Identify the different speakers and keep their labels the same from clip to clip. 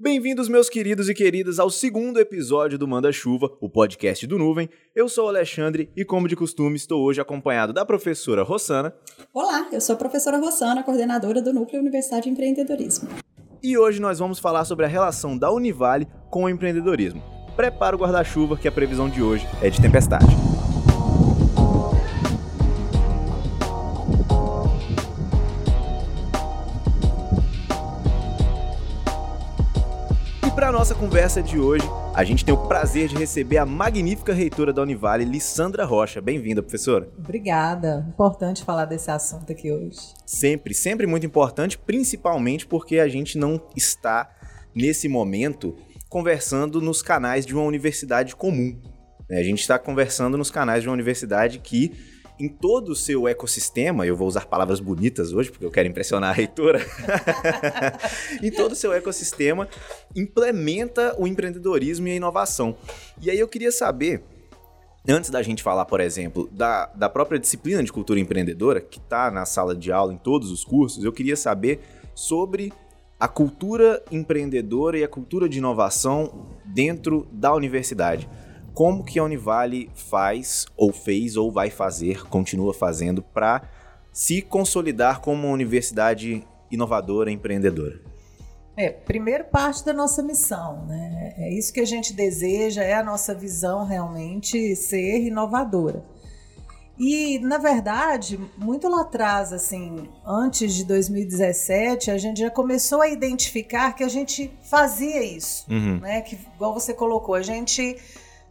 Speaker 1: Bem-vindos, meus queridos e queridas, ao segundo episódio do Manda Chuva, o podcast do Nuvem. Eu sou o Alexandre e, como de costume, estou hoje acompanhado da professora Rossana.
Speaker 2: Olá, eu sou a professora Rossana, coordenadora do Núcleo Universidade de Empreendedorismo.
Speaker 1: E hoje nós vamos falar sobre a relação da Univale com o empreendedorismo. Prepara o guarda-chuva, que a previsão de hoje é de tempestade. Nossa conversa de hoje, a gente tem o prazer de receber a magnífica reitora da Univale, Lissandra Rocha. Bem-vinda, professora.
Speaker 3: Obrigada. Importante falar desse assunto aqui hoje.
Speaker 1: Sempre, sempre muito importante, principalmente porque a gente não está, nesse momento, conversando nos canais de uma universidade comum. A gente está conversando nos canais de uma universidade que em todo o seu ecossistema, eu vou usar palavras bonitas hoje, porque eu quero impressionar a reitora, em todo o seu ecossistema, implementa o empreendedorismo e a inovação. E aí eu queria saber, antes da gente falar, por exemplo, da, da própria disciplina de cultura empreendedora, que está na sala de aula em todos os cursos, eu queria saber sobre a cultura empreendedora e a cultura de inovação dentro da universidade como que a Univale faz, ou fez, ou vai fazer, continua fazendo, para se consolidar como uma universidade inovadora, empreendedora?
Speaker 3: É, primeiro parte da nossa missão, né? É isso que a gente deseja, é a nossa visão realmente ser inovadora. E, na verdade, muito lá atrás, assim, antes de 2017, a gente já começou a identificar que a gente fazia isso, uhum. né? Que, igual você colocou, a gente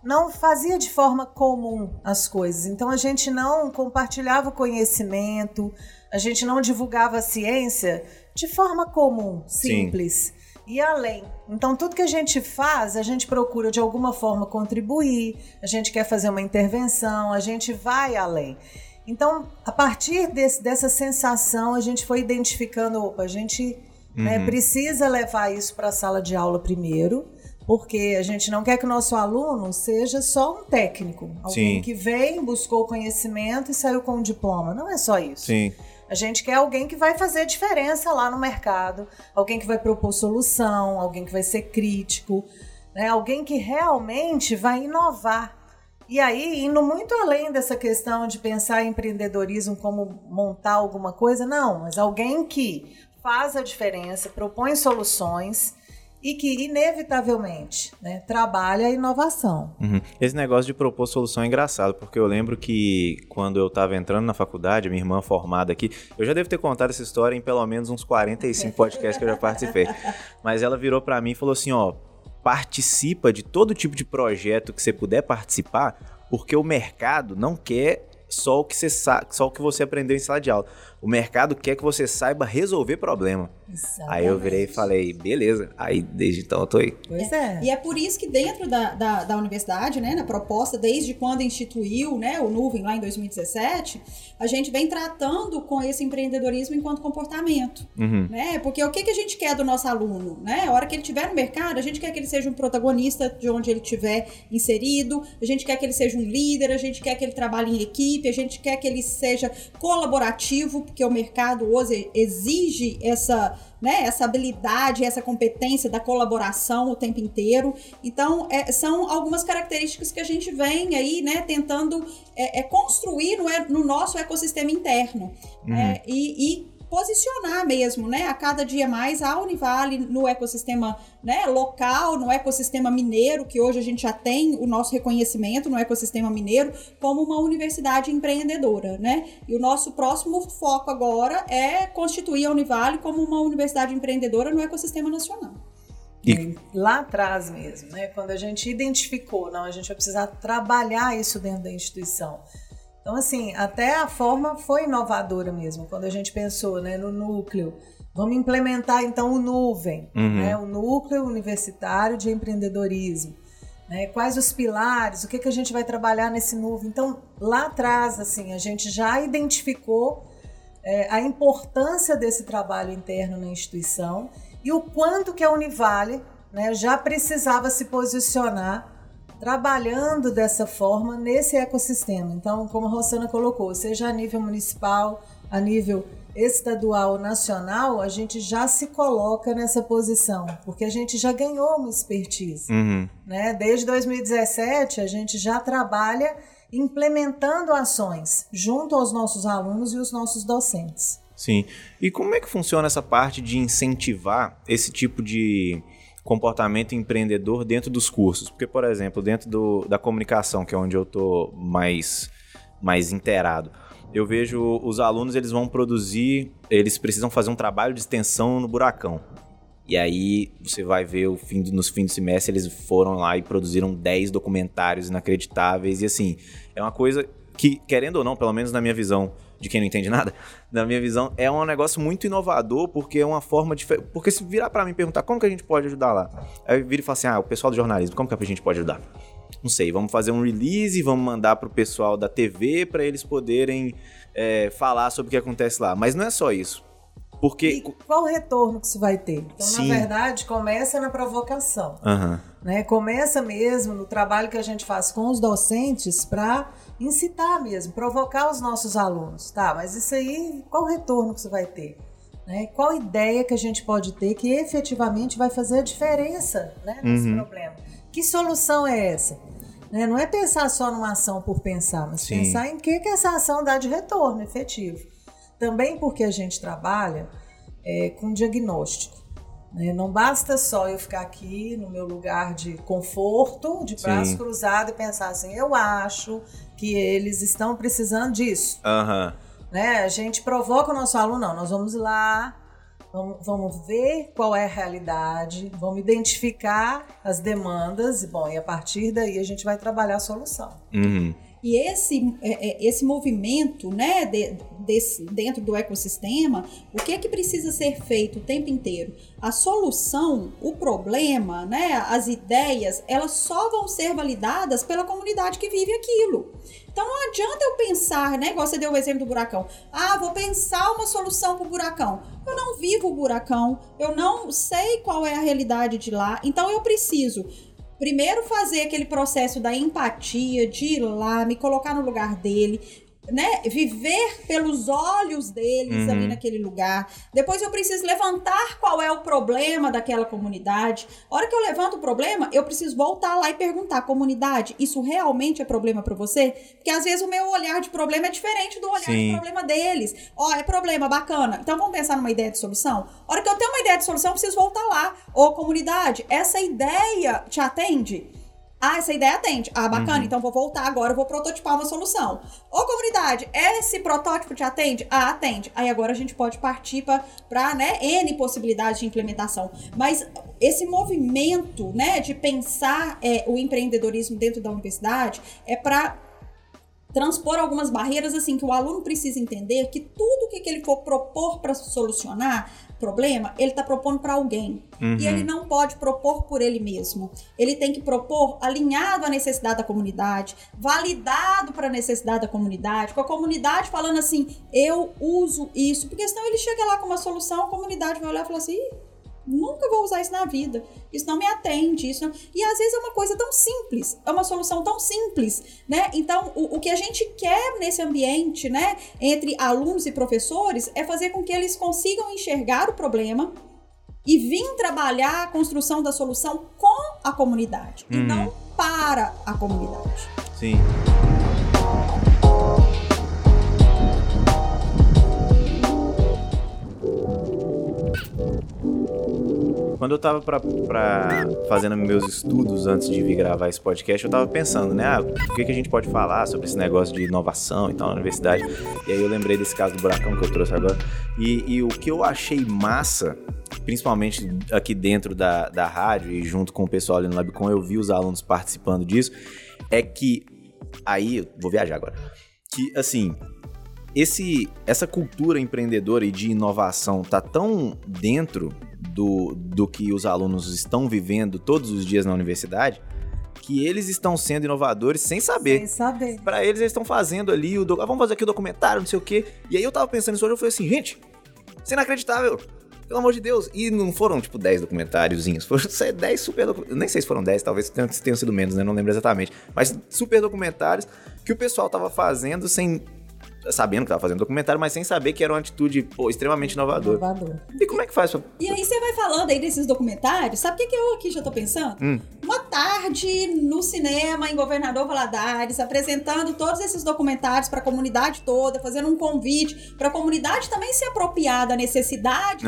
Speaker 3: não fazia de forma comum as coisas. Então a gente não compartilhava o conhecimento, a gente não divulgava a ciência de forma comum, simples. Sim. E além. Então, tudo que a gente faz, a gente procura de alguma forma contribuir, a gente quer fazer uma intervenção, a gente vai além. Então, a partir desse, dessa sensação, a gente foi identificando: opa, a gente né, uhum. né, precisa levar isso para a sala de aula primeiro porque a gente não quer que o nosso aluno seja só um técnico, alguém Sim. que vem, buscou conhecimento e saiu com um diploma. Não é só isso.
Speaker 1: Sim.
Speaker 3: A gente quer alguém que vai fazer diferença lá no mercado, alguém que vai propor solução, alguém que vai ser crítico, né? alguém que realmente vai inovar. E aí, indo muito além dessa questão de pensar em empreendedorismo como montar alguma coisa, não, mas alguém que faz a diferença, propõe soluções e que, inevitavelmente, né, trabalha a inovação.
Speaker 1: Uhum. Esse negócio de propor solução é engraçado, porque eu lembro que quando eu estava entrando na faculdade, minha irmã formada aqui, eu já devo ter contado essa história em pelo menos uns 45 podcasts que eu já participei, mas ela virou para mim e falou assim, ó, participa de todo tipo de projeto que você puder participar, porque o mercado não quer só o que você só o que você aprendeu em sala de aula. O mercado quer que você saiba resolver problema. Exatamente. Aí eu virei e falei, beleza. Aí desde então eu tô aí.
Speaker 2: Pois é. E é por isso que dentro da, da, da, universidade, né, na proposta, desde quando instituiu né, o Nuvem lá em 2017, a gente vem tratando com esse empreendedorismo enquanto comportamento. Uhum. Né? Porque o que, que a gente quer do nosso aluno? Né? A hora que ele estiver no mercado, a gente quer que ele seja um protagonista de onde ele estiver inserido, a gente quer que ele seja um líder, a gente quer que ele trabalhe em equipe, a gente quer que ele seja colaborativo, porque o mercado hoje exige essa, né, essa habilidade, essa competência da colaboração o tempo inteiro. Então, é, são algumas características que a gente vem aí, né, tentando é, é construir no, no, nosso ecossistema interno. Uhum. É, e, e posicionar mesmo, né, a cada dia mais a Univale no ecossistema, né, local, no ecossistema mineiro, que hoje a gente já tem o nosso reconhecimento no ecossistema mineiro como uma universidade empreendedora, né? E o nosso próximo foco agora é constituir a Univale como uma universidade empreendedora no ecossistema nacional.
Speaker 3: E... Lá atrás mesmo, né, quando a gente identificou, não, a gente vai precisar trabalhar isso dentro da instituição então, assim, até a forma foi inovadora mesmo, quando a gente pensou né, no núcleo. Vamos implementar então o nuvem, uhum. né, o núcleo universitário de empreendedorismo. Né, quais os pilares, o que, que a gente vai trabalhar nesse nuvem. Então, lá atrás, assim, a gente já identificou é, a importância desse trabalho interno na instituição e o quanto que a Univale né, já precisava se posicionar trabalhando dessa forma nesse ecossistema. Então, como a Rosana colocou, seja a nível municipal, a nível estadual nacional, a gente já se coloca nessa posição, porque a gente já ganhou uma expertise.
Speaker 1: Uhum.
Speaker 3: Né? Desde 2017, a gente já trabalha implementando ações junto aos nossos alunos e os nossos docentes.
Speaker 1: Sim. E como é que funciona essa parte de incentivar esse tipo de comportamento empreendedor dentro dos cursos? Porque, por exemplo, dentro do, da comunicação, que é onde eu estou mais, mais inteirado, eu vejo os alunos, eles vão produzir, eles precisam fazer um trabalho de extensão no buracão. E aí você vai ver o fim do, nos fins do semestre, eles foram lá e produziram 10 documentários inacreditáveis. E assim, é uma coisa que, querendo ou não, pelo menos na minha visão, de quem não entende nada, na minha visão, é um negócio muito inovador, porque é uma forma de. Porque se virar para mim e perguntar como que a gente pode ajudar lá, aí vira e fala assim: ah, o pessoal do jornalismo, como que a gente pode ajudar? Não sei, vamos fazer um release, vamos mandar pro pessoal da TV para eles poderem é, falar sobre o que acontece lá. Mas não é só isso. Porque.
Speaker 3: E qual o retorno que isso vai ter? Então,
Speaker 1: Sim.
Speaker 3: na verdade, começa na provocação.
Speaker 1: Aham.
Speaker 3: Né? Começa mesmo no trabalho que a gente faz com os docentes para incitar mesmo, provocar os nossos alunos. Tá, mas isso aí, qual retorno que isso vai ter? Né? Qual ideia que a gente pode ter que efetivamente vai fazer a diferença né, nesse
Speaker 1: Uhum.
Speaker 3: problema? Que solução é essa? Né? Não é pensar só numa ação por pensar, mas
Speaker 1: Sim.
Speaker 3: pensar em que, que essa ação dá de retorno efetivo. Também porque a gente trabalha é, com diagnóstico. Né? Não basta só eu ficar aqui no meu lugar de conforto, de braço
Speaker 1: Sim.
Speaker 3: cruzado e pensar assim, eu acho que eles estão precisando disso.
Speaker 1: Aham.
Speaker 3: Né? A gente provoca o nosso aluno, não, nós vamos lá, vamos, vamos ver qual é a realidade, vamos identificar as demandas, e bom, e a partir daí a gente vai trabalhar a solução.
Speaker 1: Uhum.
Speaker 2: E esse, é, é, esse movimento né, de- desse, dentro do ecossistema, o que é que precisa ser feito o tempo inteiro? A solução, o problema, né, as ideias, elas só vão ser validadas pela comunidade que vive aquilo. Então não adianta eu pensar, né? Igual você deu o exemplo do buracão. Ah, vou pensar uma solução para o buracão. Eu não vivo o buracão, eu não sei qual é a realidade de lá, então eu preciso primeiro fazer aquele processo da empatia, de ir lá, me colocar no lugar dele, né? Viver pelos olhos deles
Speaker 1: Uhum.
Speaker 2: ali naquele lugar. Depois eu preciso levantar qual é o problema daquela comunidade. A hora que eu levanto o problema, eu preciso voltar lá e perguntar, comunidade, isso realmente é problema para você? Porque às vezes o meu olhar de problema é diferente do olhar
Speaker 1: Sim.
Speaker 2: de problema deles. Ó, é problema, bacana. Então vamos pensar numa ideia de solução? A hora que eu tenho uma ideia de solução, eu preciso voltar lá. Ô, comunidade, essa ideia te atende? Ah, essa ideia atende. Ah, bacana. Então vou voltar agora, vou prototipar uma solução. Ô, comunidade, esse protótipo te atende? Ah, atende. Aí agora a gente pode partir para né, N possibilidades de implementação. Mas esse movimento né, de pensar é, o empreendedorismo dentro da universidade é para transpor algumas barreiras assim que o aluno precisa entender que tudo que, que ele for propor para solucionar problema, ele está propondo para alguém.
Speaker 1: Uhum.
Speaker 2: E ele não pode propor por ele mesmo. Ele tem que propor alinhado à necessidade da comunidade, validado para a necessidade da comunidade, com a comunidade falando assim: eu uso isso. Porque senão ele chega lá com uma solução, a comunidade vai olhar e falar assim: "Ih, nunca vou usar isso na vida. Isso não me atende. Isso não... E às vezes é uma coisa tão simples, é uma solução tão simples, né? Então, o, o que a gente quer nesse ambiente, né, entre alunos e professores, é fazer com que eles consigam enxergar o problema e vir trabalhar a construção da solução com a comunidade e
Speaker 1: Uhum.
Speaker 2: não para a comunidade.
Speaker 1: Sim. Quando eu tava pra, pra fazendo meus estudos antes de vir gravar esse podcast, eu tava pensando, né? Ah, o que, que a gente pode falar sobre esse negócio de inovação e tal na universidade? E aí eu lembrei desse caso do buracão que eu trouxe agora. E, e o que eu achei massa, principalmente aqui dentro da, da rádio e junto com o pessoal ali no Labcom, eu vi os alunos participando disso, é que. Aí, eu vou viajar agora. Que, assim, esse, essa cultura empreendedora e de inovação tá tão dentro do, do que os alunos estão vivendo todos os dias na universidade que eles estão sendo inovadores sem saber.
Speaker 3: Sem saber.
Speaker 1: Pra eles, eles estão fazendo ali o. ah, vamos fazer aqui o documentário, não sei o quê. E aí eu tava pensando nisso hoje, eu falei assim, gente, isso é inacreditável. Pelo amor de Deus. E não foram, tipo, 10 documentáriozinhos. Foram 10 super documentários. Nem sei se foram 10, talvez tenham, tenham sido menos, né? Não lembro exatamente. Mas super documentários que o pessoal tava fazendo sem sabendo que tava fazendo documentário, mas sem saber que era uma atitude pô, extremamente inovadora.
Speaker 3: Inovador.
Speaker 1: E como é que faz pra...
Speaker 2: E aí você vai falando aí desses documentários, sabe o que, que eu aqui já tô pensando?
Speaker 1: Hum.
Speaker 2: Uma tarde no cinema em Governador Valadares, apresentando todos esses documentários para a comunidade toda, fazendo um convite para a comunidade também se apropriar da necessidade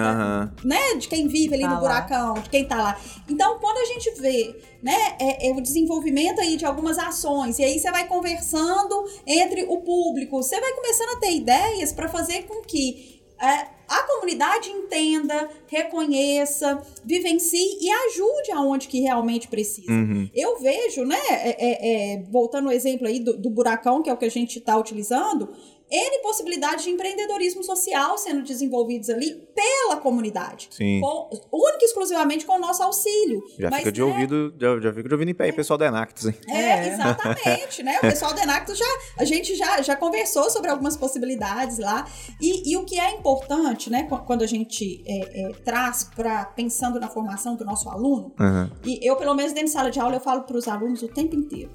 Speaker 2: né, de quem vive ali
Speaker 3: Tá
Speaker 2: no
Speaker 3: lá.
Speaker 2: buracão, de quem tá lá. Então, quando a gente vê, né, é, é o desenvolvimento aí de algumas ações, e aí você vai conversando entre o público, você vai começando a ter ideias para fazer com que é, a comunidade entenda, reconheça, vivencie e ajude aonde que realmente precisa.
Speaker 1: Uhum.
Speaker 2: Eu vejo, né, é, é, é, voltando ao exemplo aí do, do buracão, que é o que a gente está utilizando, N possibilidades de empreendedorismo social sendo desenvolvidos ali pela comunidade.
Speaker 1: Sim.
Speaker 2: Com, única e exclusivamente com o nosso auxílio.
Speaker 1: Já
Speaker 2: Mas,
Speaker 1: fica de
Speaker 2: né,
Speaker 1: ouvido, já, já fica de ouvido em pé aí, pessoal da Enactus, hein?
Speaker 2: É,
Speaker 3: É.
Speaker 2: exatamente, né? O pessoal do Enactus já, a gente já, já conversou sobre algumas possibilidades lá. E, e o que é importante, né, qu- quando a gente é, é, traz para pensando na formação do nosso aluno,
Speaker 1: Aham.
Speaker 2: e eu, pelo menos dentro de sala de aula, eu falo para os alunos o tempo inteiro: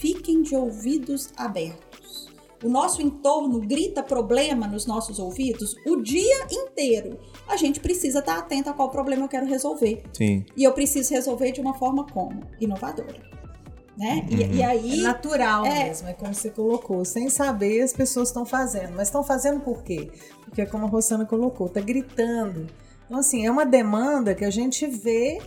Speaker 2: fiquem de ouvidos abertos. O nosso entorno grita problema nos nossos ouvidos o dia inteiro. A gente precisa estar atento a qual problema eu quero resolver.
Speaker 1: Sim.
Speaker 2: E eu preciso resolver de uma forma como? Inovadora. Né? E-
Speaker 1: Uhum.
Speaker 2: E,
Speaker 3: É
Speaker 2: aí.
Speaker 3: natural
Speaker 2: É.
Speaker 3: mesmo, é como você colocou. Sem saber, as pessoas estão fazendo. Mas estão fazendo por quê? Porque, como a Rossana colocou, está gritando. Então, assim, é uma demanda que a gente vê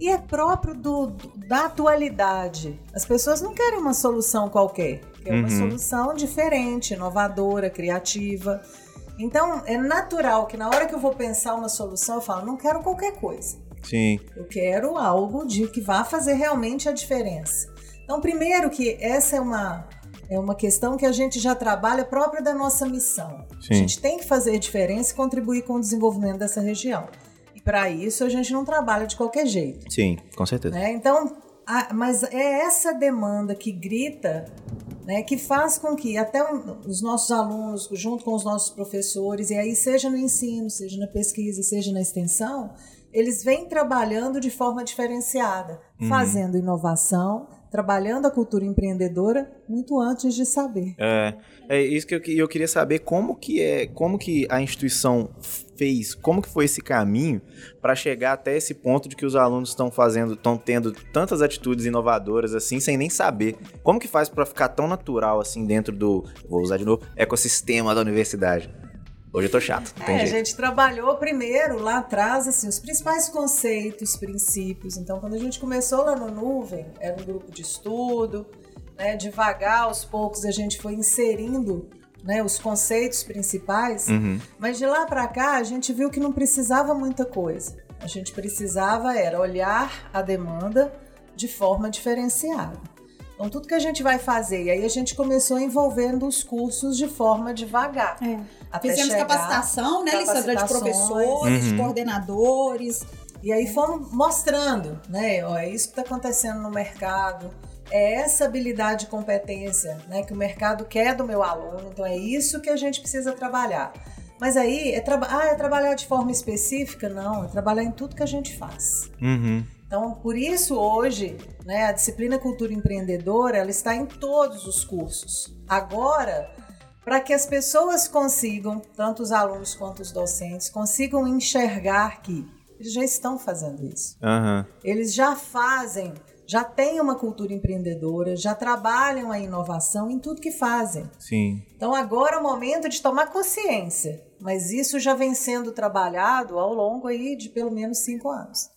Speaker 3: e é próprio do- da atualidade. As pessoas não querem uma solução qualquer, querem uma
Speaker 1: Uhum.
Speaker 3: solução diferente, inovadora, criativa. Então, é natural que na hora que eu vou pensar uma solução, eu falo, não quero qualquer coisa.
Speaker 1: Sim.
Speaker 3: Eu quero algo de que vá fazer realmente a diferença. Então, primeiro que essa é uma é uma questão que a gente já trabalha própria da nossa missão.
Speaker 1: Sim.
Speaker 3: A gente tem que fazer diferença e contribuir com o desenvolvimento dessa região. E para isso a gente não trabalha de qualquer jeito.
Speaker 1: Sim, com certeza.
Speaker 3: né? Então, a- mas é essa demanda que grita, né, que faz com que até os nossos alunos, junto com os nossos professores, e aí seja no ensino, seja na pesquisa, seja na extensão, eles vêm trabalhando de forma diferenciada,
Speaker 1: Uhum.
Speaker 3: fazendo inovação, trabalhando a cultura empreendedora muito antes de saber.
Speaker 1: É, é isso que eu, eu queria saber como que é, como que a instituição fez, como que foi esse caminho para chegar até esse ponto de que os alunos estão fazendo, estão tendo tantas atitudes inovadoras assim, sem nem saber. Como que faz para ficar tão natural assim dentro do, vou usar de novo, ecossistema da universidade? Hoje eu tô chato,
Speaker 3: É, a
Speaker 1: jeito.
Speaker 3: gente trabalhou primeiro lá atrás assim, os principais conceitos, princípios. Então, quando a gente começou lá no Nuvem, era um grupo de estudo, né, devagar, aos poucos, a gente foi inserindo né, os conceitos principais,
Speaker 1: Uhum.
Speaker 3: mas de lá para cá a gente viu que não precisava muita coisa. A gente precisava era olhar a demanda de forma diferenciada. Então, tudo que a gente vai fazer, e aí a gente começou envolvendo os cursos de forma devagar.
Speaker 2: É.
Speaker 3: até
Speaker 2: Fizemos
Speaker 3: chegar-
Speaker 2: capacitação, né, Lissandra, de professores, de
Speaker 1: Uhum.
Speaker 2: coordenadores.
Speaker 3: E aí fomos mostrando, né? Ó, é isso que está acontecendo no mercado. É essa habilidade e competência né, que o mercado quer do meu aluno. Então é isso que a gente precisa trabalhar. Mas aí, é, traba ah, é trabalhar de forma específica? Não, é trabalhar em tudo que a gente faz.
Speaker 1: Uhum.
Speaker 3: Então, por isso hoje, né, a disciplina Cultura Empreendedora, ela está em todos os cursos. Agora, para que as pessoas consigam, tanto os alunos quanto os docentes, consigam enxergar que eles já estão fazendo isso.
Speaker 1: Aham.
Speaker 3: Eles já fazem, já têm uma cultura empreendedora, já trabalham a inovação em tudo que fazem.
Speaker 1: Sim.
Speaker 3: Então agora é o momento de tomar consciência, mas isso já vem sendo trabalhado ao longo aí de pelo menos cinco anos.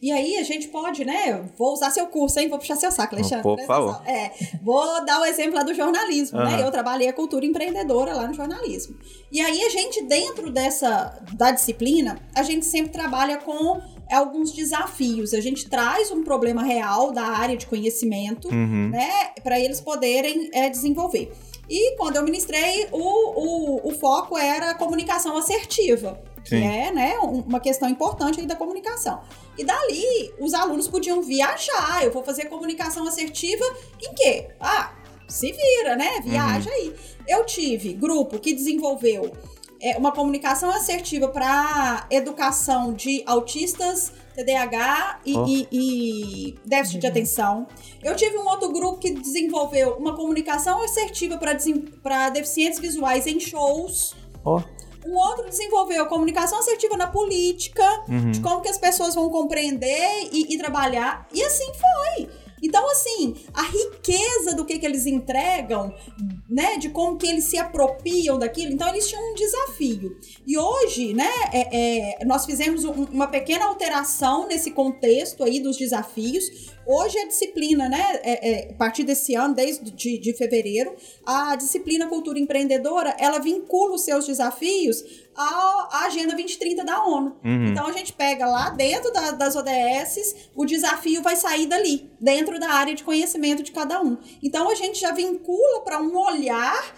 Speaker 2: E aí a gente pode, né? Vou usar seu curso, hein? Vou puxar seu saco, Alexandre.
Speaker 1: Por favor.
Speaker 2: É, vou dar o exemplo lá do jornalismo,
Speaker 1: Aham.
Speaker 2: né? Eu trabalhei a cultura empreendedora lá no jornalismo. E aí a gente, dentro dessa da disciplina, a gente sempre trabalha com alguns desafios. A gente traz um problema real da área de conhecimento,
Speaker 1: Uhum.
Speaker 2: né? Para eles poderem é, desenvolver. E quando eu ministrei, o, o, o foco era a comunicação assertiva.
Speaker 1: Sim.
Speaker 2: Que é né, um- uma questão importante aí da comunicação. E dali, os alunos podiam viajar. Eu vou fazer comunicação assertiva em quê? Ah, se vira, né? Viaja aí. Eu tive grupo que desenvolveu é, uma comunicação assertiva para educação de autistas TDAH e,
Speaker 1: Oh.
Speaker 2: e- e déficit de atenção. Eu tive um outro grupo que desenvolveu uma comunicação assertiva para deficientes visuais em shows.
Speaker 1: Ó.
Speaker 2: Um outro desenvolveu comunicação assertiva na política,
Speaker 1: Uhum.
Speaker 2: de como que as pessoas vão compreender e, e trabalhar. E assim foi. Então, assim, a riqueza do que, que eles entregam, né, de como que eles se apropriam daquilo, então eles tinham um desafio. E hoje, né, é- é, nós fizemos um- uma pequena alteração nesse contexto aí dos desafios. Hoje a disciplina, né, é- é, a partir desse ano, desde de, de fevereiro, a disciplina Cultura Empreendedora, ela vincula os seus desafios à, Agenda 2030 da ONU.
Speaker 1: Uhum.
Speaker 2: Então a gente pega lá dentro da- das ODS, o desafio vai sair dali, dentro da área de conhecimento de cada um. Então a gente já vincula para um olhar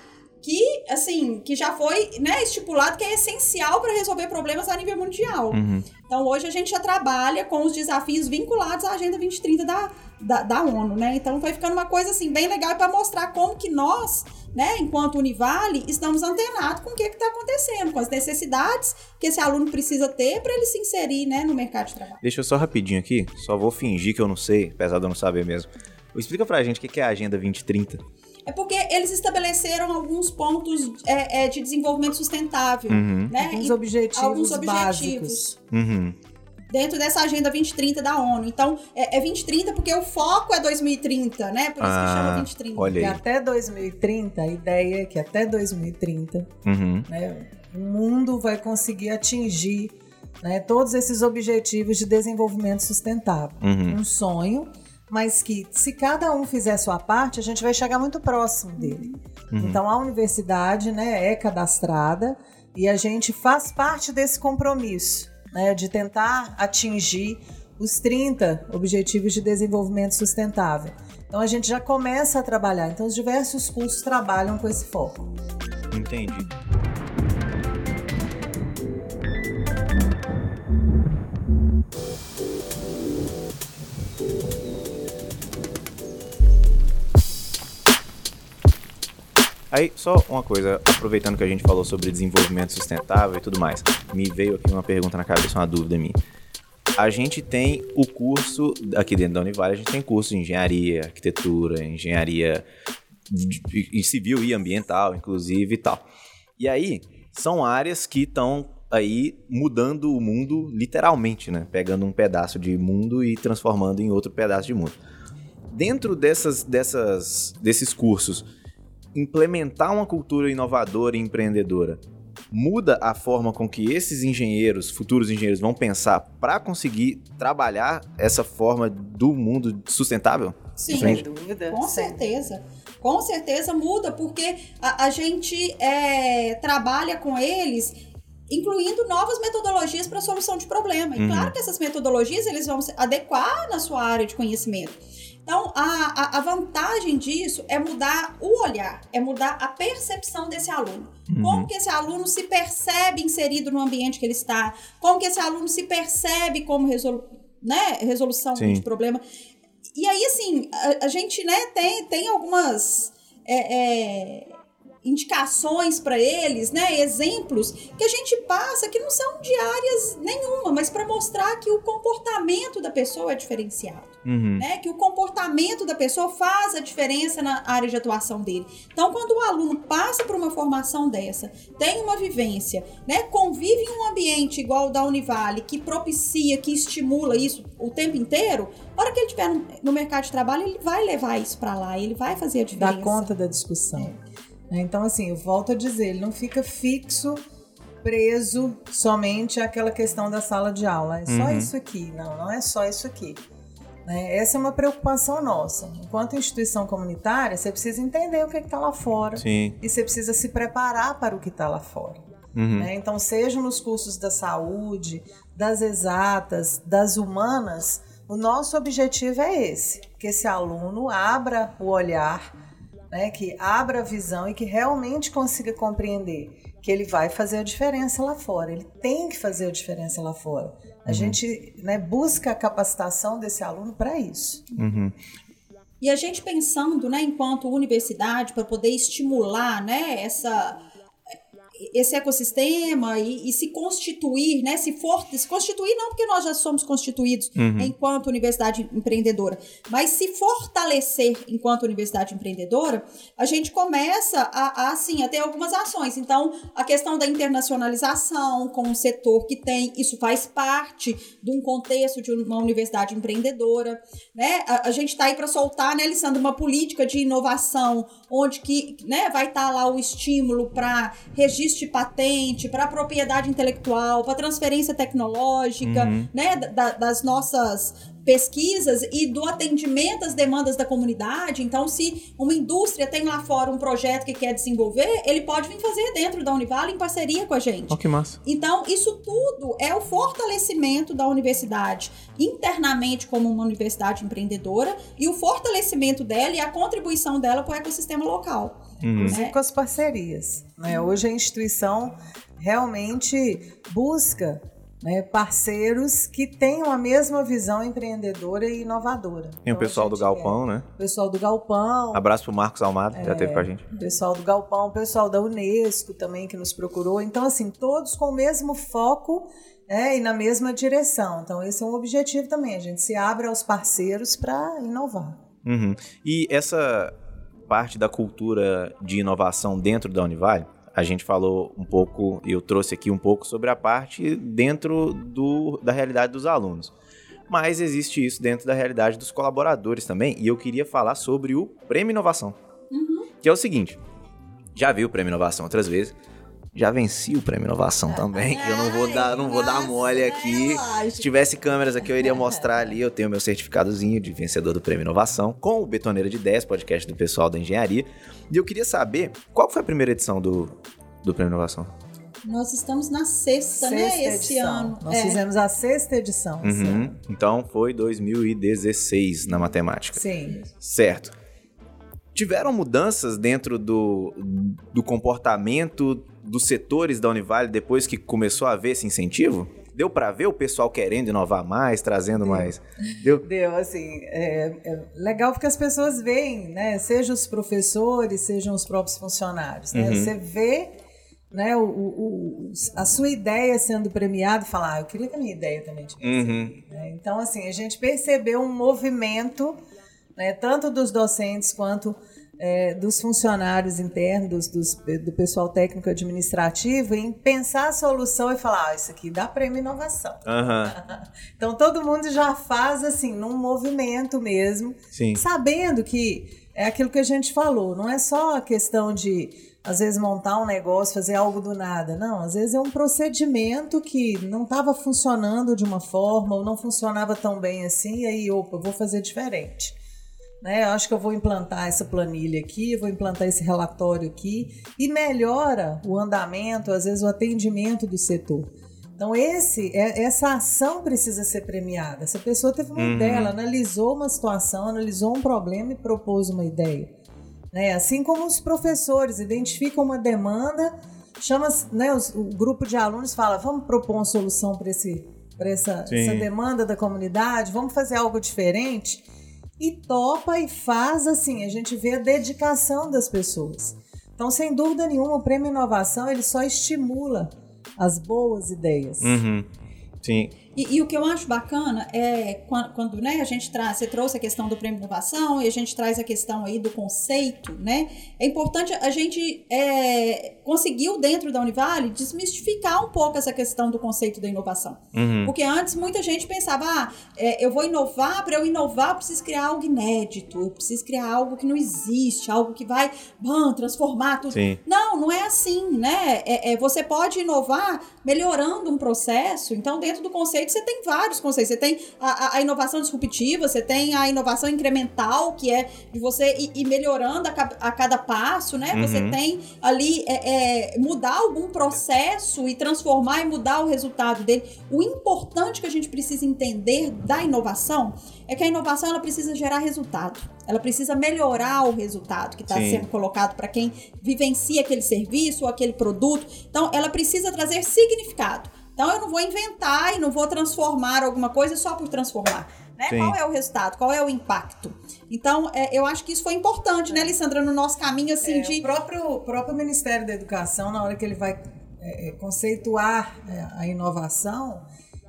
Speaker 2: que, assim, que já foi né, estipulado que é essencial para resolver problemas a nível mundial.
Speaker 1: Uhum.
Speaker 2: Então hoje a gente já trabalha com os desafios vinculados à Agenda 2030 da, da, da ONU, né? Então vai ficando uma coisa assim bem legal para mostrar como que nós, né, enquanto Univale, estamos antenados com o que está acontecendo, com as necessidades que esse aluno precisa ter para ele se inserir, né, no mercado de trabalho.
Speaker 1: Deixa eu só rapidinho aqui, só vou fingir que eu não sei, apesar de eu não saber mesmo. Explica pra gente o que é a Agenda 2030.
Speaker 2: É porque eles estabeleceram alguns pontos é, é, de desenvolvimento sustentável,
Speaker 1: Uhum.
Speaker 2: né?
Speaker 3: Alguns
Speaker 2: E
Speaker 3: objetivos,
Speaker 2: alguns
Speaker 3: básicos.
Speaker 2: objetivos.
Speaker 1: Uhum.
Speaker 2: dentro dessa agenda 2030 da ONU. Então, é, é 2030 porque o foco é 2030, né? Por isso que
Speaker 1: Ah,
Speaker 2: chama 2030.
Speaker 1: olha
Speaker 3: E
Speaker 1: aí.
Speaker 3: até 2030, a ideia é que até 2030
Speaker 1: Uhum.
Speaker 3: né, o mundo vai conseguir atingir né, todos esses objetivos de desenvolvimento sustentável.
Speaker 1: Uhum.
Speaker 3: Um sonho, mas que se cada um fizer a sua parte, a gente vai chegar muito próximo dele.
Speaker 1: Uhum.
Speaker 3: Então a universidade né, é cadastrada e a gente faz parte desse compromisso né, de tentar atingir os 30 Objetivos de Desenvolvimento Sustentável. Então a gente já começa a trabalhar. Então os diversos cursos trabalham com esse foco.
Speaker 1: Entendi. Aí, só uma coisa, aproveitando que a gente falou sobre desenvolvimento sustentável e tudo mais, me veio aqui uma pergunta na cabeça, uma dúvida minha. A gente tem o curso, aqui dentro da Univale, a gente tem curso de engenharia, arquitetura, engenharia de- civil e ambiental, inclusive e tal. E aí, são áreas que estão aí mudando o mundo literalmente, né? Pegando um pedaço de mundo e transformando em outro pedaço de mundo. Dentro dessas, dessas, desses cursos, implementar uma cultura inovadora e empreendedora muda a forma com que esses engenheiros, futuros engenheiros, vão pensar para conseguir trabalhar essa forma do mundo sustentável?
Speaker 2: Sim,
Speaker 1: Frente.
Speaker 3: dúvida.
Speaker 2: com certeza. Com certeza muda, porque a, a gente é, trabalha com eles incluindo novas metodologias para solução de problema. E
Speaker 1: Uhum.
Speaker 2: claro que essas metodologias eles vão se adequar na sua área de conhecimento. Então, a, a, a vantagem disso é mudar o olhar, é mudar a percepção desse aluno.
Speaker 1: Uhum.
Speaker 2: Como que esse aluno se percebe inserido no ambiente que ele está? Como que esse aluno se percebe como resolu né, resolução
Speaker 1: Sim.
Speaker 2: de problema? E aí, assim, a, a gente né, tem, tem algumas é, é, indicações para eles, né, exemplos que a gente passa que não são diárias nenhuma, mas para mostrar que o comportamento da pessoa é diferenciado
Speaker 1: Uhum.
Speaker 2: né, que o comportamento da pessoa faz a diferença na área de atuação dele. Então, quando o aluno passa por uma formação dessa, tem uma vivência, né, convive em um ambiente igual o da Univale, que propicia, que estimula isso o tempo inteiro, na hora que ele estiver no, mercado de trabalho, ele vai levar isso para lá, ele vai fazer a diferença.
Speaker 3: Dá conta da discussão. Né, Então, assim, eu volto a dizer, ele não fica fixo, preso somente àquela questão da sala de aula. É só
Speaker 1: Uhum.
Speaker 3: isso aqui. Não, não é só isso aqui. Né? Essa é uma preocupação nossa. Enquanto instituição comunitária, você precisa entender o que está lá fora.
Speaker 1: Sim.
Speaker 3: E você precisa se preparar para o que está lá fora.
Speaker 1: Uhum.
Speaker 3: né? Então, seja nos cursos da saúde, das exatas, das humanas, o nosso objetivo é esse: que esse aluno abra o olhar, né? que abra a visão e que realmente consiga compreender que ele vai fazer a diferença lá fora, ele tem que fazer a diferença lá fora. A gente né, busca a capacitação desse aluno para isso.
Speaker 1: Uhum.
Speaker 2: E a gente pensando, né, enquanto universidade, para poder estimular, né, essa esse ecossistema e, e, se constituir, né? Se for, se constituir não porque nós já somos constituídos uhum. enquanto universidade empreendedora, mas se fortalecer enquanto universidade empreendedora, a gente começa a, a assim, a ter algumas ações. Então, a questão da internacionalização com o setor que tem, isso faz parte de um contexto de uma universidade empreendedora, né? A, a gente está aí para soltar, né, Alessandra, uma política de inovação onde que, né, vai estar tá lá o estímulo para registro registro de patente, para propriedade intelectual, para transferência tecnológica, uhum. né, da, das nossas pesquisas e do atendimento às demandas da comunidade. Então, se uma indústria tem lá fora um projeto que quer desenvolver, ele pode vir fazer dentro da Univale em parceria com a gente.
Speaker 1: Oh, que massa.
Speaker 2: Então, isso tudo é o fortalecimento da universidade internamente como uma universidade empreendedora e o fortalecimento dela e a contribuição dela para o ecossistema local.
Speaker 3: Uhum. Né? Com as parcerias. Né? Hoje a instituição realmente busca né, parceiros que tenham a mesma visão empreendedora e inovadora.
Speaker 1: Tem então, o pessoal do Galpão,
Speaker 3: quer.
Speaker 1: né?
Speaker 3: O pessoal do Galpão.
Speaker 1: Abraço pro Marcos Almada, é, já teve com a gente.
Speaker 3: O pessoal do Galpão, o pessoal da Unesco também que nos procurou. Então, assim, todos com o mesmo foco é, e na mesma direção. Então, esse é um objetivo também. A gente se abre aos parceiros para inovar.
Speaker 1: Uhum. E essa parte da cultura de inovação dentro da Univale, a gente falou um pouco, eu trouxe aqui um pouco sobre a parte dentro do, da realidade dos alunos. Mas existe isso dentro da realidade dos colaboradores também, e eu queria falar sobre o Prêmio Inovação. Uhum. Que é o seguinte: já vi o Prêmio Inovação outras vezes, já venci o Prêmio Inovação também, que eu não vou dar, não vou dar mole aqui. Se tivesse câmeras aqui, eu iria mostrar ali. Eu tenho meu certificadozinho de vencedor do Prêmio Inovação com o Betoneira de 10, podcast do pessoal da engenharia. E eu queria saber qual foi a primeira edição do, do Prêmio Inovação?
Speaker 2: Nós estamos na sexta, né, sexta né? Esse edição. ano.
Speaker 3: Nós é. fizemos a sexta edição.
Speaker 1: Uhum. Então foi 2016 na matemática.
Speaker 3: Sim.
Speaker 1: Certo. Tiveram mudanças dentro do, do comportamento dos setores da Univale depois que começou a haver esse incentivo? Deu para ver o pessoal querendo inovar mais, trazendo Deu. mais?
Speaker 3: Deu? Deu, assim, é, é, legal porque as pessoas veem, né? Sejam os professores, sejam os próprios funcionários, né? Uhum. Você vê né, o, o, a sua ideia sendo premiada e falar, ah, eu queria que a minha ideia também tivesse. Uhum. Né? Então, assim, a gente percebeu um movimento, né, tanto dos docentes quanto é, dos funcionários internos, dos, do pessoal técnico administrativo, em pensar a solução e falar: ah, isso aqui dá prêmio inovação. Uhum. então todo mundo já faz assim, num movimento mesmo, Sim. sabendo que é aquilo que a gente falou, não é só a questão de às vezes montar um negócio, fazer algo do nada. Não, às vezes é um procedimento que não estava funcionando de uma forma ou não funcionava tão bem assim, e aí, opa, vou fazer diferente. Né? Eu acho que eu vou implantar essa planilha aqui, vou implantar esse relatório aqui e melhora o andamento, às vezes o atendimento do setor. Então esse, é, essa ação precisa ser premiada. Essa pessoa teve uma uhum. ideia, ela analisou uma situação, analisou um problema e propôs uma ideia. Né? Assim como os professores identificam uma demanda, chama né, o grupo de alunos fala, vamos propor uma solução para essa, essa demanda da comunidade, vamos fazer algo diferente e topa e faz assim, a gente vê a dedicação das pessoas. Então, sem dúvida nenhuma, o Prêmio Inovação ele só estimula as boas ideias.
Speaker 1: Uhum. Sim.
Speaker 2: E, e, o que eu acho bacana é quando, quando né, a gente traz, você trouxe a questão do prêmio inovação e a gente traz a questão aí do conceito, né? É importante a gente é, conseguiu dentro da Univale desmistificar um pouco essa questão do conceito da inovação. Uhum. Porque antes muita gente pensava, ah, é, eu vou inovar, para eu inovar eu preciso criar algo inédito, eu preciso criar algo que não existe, algo que vai bam, transformar tudo. Sim. Não, não é assim, né? É, é, você pode inovar melhorando um processo. Então, dentro do conceito você tem vários conceitos. Você tem a, a, inovação disruptiva, você tem a inovação incremental, que é de você ir, ir melhorando a, a, cada passo, né? Uhum. Você tem ali é, é, mudar algum processo e transformar e mudar o resultado dele. O importante que a gente precisa entender da inovação é que a inovação ela precisa gerar resultado. Ela precisa melhorar o resultado que está sendo colocado para quem vivencia aquele serviço ou aquele produto. Então, ela precisa trazer significado. Então eu não vou inventar e não vou transformar alguma coisa só por transformar. Né? Qual é o resultado? Qual é o impacto? Então, é, eu acho que isso foi importante, né, Alessandra, no nosso caminho assim
Speaker 3: é,
Speaker 2: de.
Speaker 3: O próprio, próprio Ministério da Educação, na hora que ele vai é, é, conceituar é, a inovação,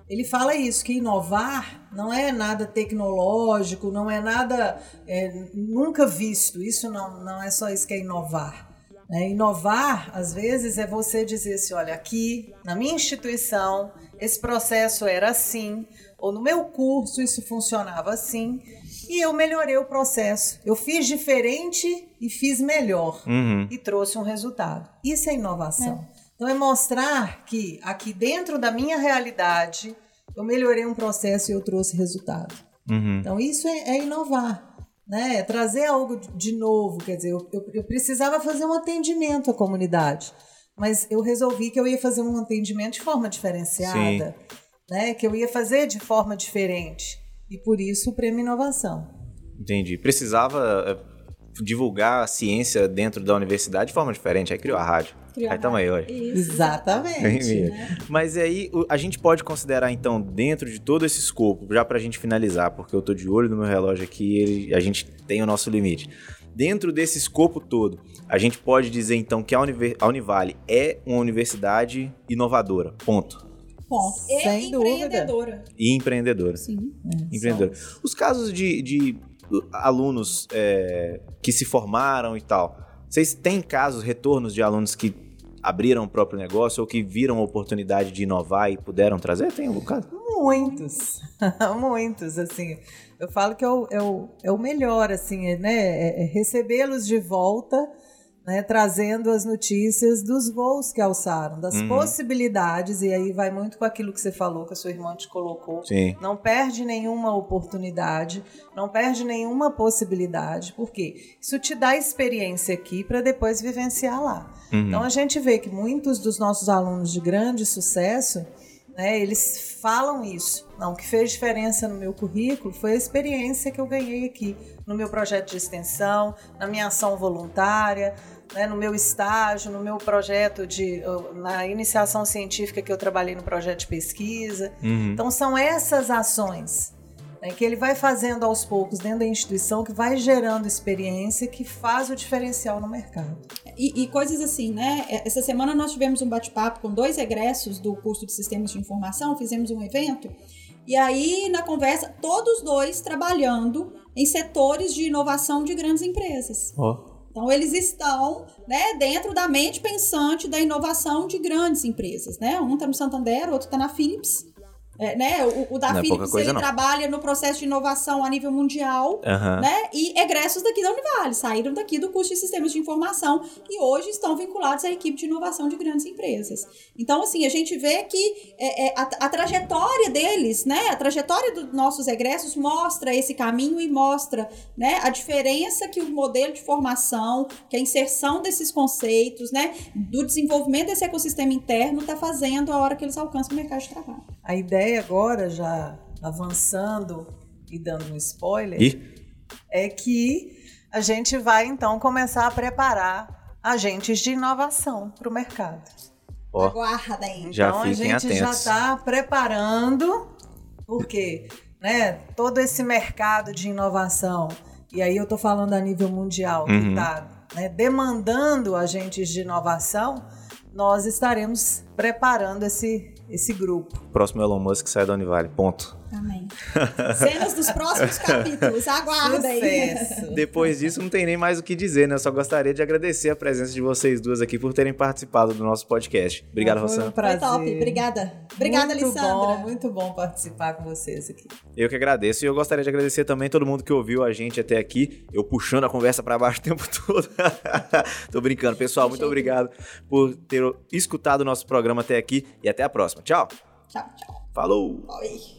Speaker 3: ele fala isso, que inovar não é nada tecnológico, não é nada é, nunca visto. Isso não, não é só isso que é inovar. É, inovar, às vezes, é você dizer assim: olha, aqui na minha instituição, esse processo era assim, ou no meu curso isso funcionava assim, e eu melhorei o processo. Eu fiz diferente e fiz melhor,
Speaker 1: Uhum.
Speaker 3: e trouxe um resultado. Isso é inovação. Então, é mostrar que aqui dentro da minha realidade, eu melhorei um processo e eu trouxe resultado.
Speaker 1: Uhum.
Speaker 3: Então, isso é, é inovar. Né? Trazer algo de- novo. Quer dizer, eu, eu, eu precisava fazer um atendimento à comunidade, mas eu resolvi que eu ia fazer um atendimento de forma diferenciada, né? que eu ia fazer de forma diferente. E por isso o prêmio Inovação.
Speaker 1: Entendi. Precisava eh, divulgar a ciência dentro da universidade de forma diferente. Aí criou a rádio.
Speaker 2: Criou
Speaker 1: aí
Speaker 2: a
Speaker 1: tamo aí, olha.
Speaker 2: Isso,
Speaker 3: Exatamente.
Speaker 1: Entendi. Mas aí a gente pode considerar então dentro de todo esse escopo, já pra gente finalizar, porque eu tô de olho no meu relógio aqui, ele- a gente tem o nosso limite. Dentro desse escopo todo, a gente pode dizer então que a, Univer- a Univale é uma universidade inovadora, ponto.
Speaker 2: Ponto. E
Speaker 3: Sem dúvida.
Speaker 2: empreendedora.
Speaker 1: E empreendedora.
Speaker 2: Sim.
Speaker 1: empreendedora. Os casos de, de alunos é, que se formaram e tal, vocês têm casos, retornos de alunos que abriram o próprio negócio ou que viram a oportunidade de inovar e puderam trazer? Tem algum caso?
Speaker 3: Muitos, muitos, assim. Eu falo que é o, é o, é o melhor, assim, é, né? É, é recebê-los de volta, né? Trazendo as notícias dos voos que alçaram, das
Speaker 1: Uhum.
Speaker 3: possibilidades, e aí vai muito com aquilo que você falou, que a sua irmã te colocou.
Speaker 1: Sim.
Speaker 3: Não perde nenhuma oportunidade, não perde nenhuma possibilidade, porque isso te dá experiência aqui para depois vivenciar lá.
Speaker 1: Uhum.
Speaker 3: Então a gente vê que muitos dos nossos alunos de grande sucesso, né, eles falam isso. Não, o que fez diferença no meu currículo foi a experiência que eu ganhei aqui, no meu projeto de extensão, na minha ação voluntária, né, no meu estágio, no meu projeto de. na iniciação científica que eu trabalhei no projeto de pesquisa.
Speaker 1: Uhum.
Speaker 3: Então são essas ações né, que ele vai fazendo aos poucos dentro da instituição que vai gerando experiência que faz o diferencial no mercado.
Speaker 2: E, e coisas assim, né? Essa semana nós tivemos um bate-papo com dois egressos do curso de Sistemas de Informação, fizemos um evento, e aí na conversa, todos dois trabalhando em setores de inovação de grandes empresas.
Speaker 1: Ó.
Speaker 2: Então eles estão né, dentro da mente pensante da inovação de grandes empresas. Né? Um está no Santander, outro está na Philips. É, né? O, o da
Speaker 1: Não é
Speaker 2: Philips
Speaker 1: coisa,
Speaker 2: ele
Speaker 1: não.
Speaker 2: trabalha no processo de inovação a nível mundial
Speaker 1: Aham.
Speaker 2: né? E egressos daqui da Univale, saíram daqui do curso de sistemas de informação e hoje estão vinculados à equipe de inovação de grandes empresas. Então, assim, a gente vê que é, é, a, a trajetória deles, né? A trajetória dos nossos egressos mostra esse caminho e mostra né, a diferença que o modelo de formação, que a inserção desses conceitos, né? Do desenvolvimento desse ecossistema interno está fazendo a hora que eles alcançam o mercado de trabalho.
Speaker 3: A ideia agora, já avançando e dando um spoiler,
Speaker 1: E
Speaker 3: é que a gente vai então começar a preparar agentes de inovação para o mercado.
Speaker 1: ó,
Speaker 2: Aguardem.
Speaker 1: Já
Speaker 3: então a gente já
Speaker 1: atentos.
Speaker 3: está preparando, porque né, todo esse mercado de inovação, e aí eu estou falando a nível mundial, que
Speaker 1: Uhum.
Speaker 3: está demandando agentes de inovação, nós estaremos preparando esse, esse grupo.
Speaker 1: próximo Elon Musk sai da Univale, ponto.
Speaker 2: Amém. Cenas dos próximos capítulos. Aguardem.
Speaker 3: Sucesso!
Speaker 1: Depois disso, não tem nem mais o que dizer, né? Eu só gostaria de agradecer a presença de vocês duas aqui por terem participado do nosso podcast. Obrigado,
Speaker 3: Foi um
Speaker 1: Rossana.
Speaker 2: Foi
Speaker 3: prazer.
Speaker 2: top. Obrigada. Obrigada,
Speaker 3: muito
Speaker 2: Alessandra.
Speaker 3: Bom, muito bom participar com vocês aqui.
Speaker 1: Eu que agradeço e eu gostaria de agradecer também todo mundo que ouviu a gente até aqui. Eu puxando a conversa pra baixo o tempo todo. Tô brincando, pessoal. Muito
Speaker 2: Gente.
Speaker 1: obrigado por ter escutado o nosso programa até aqui e até a próxima. Tchau.
Speaker 2: Tchau, tchau.
Speaker 1: Falou.
Speaker 2: Oi.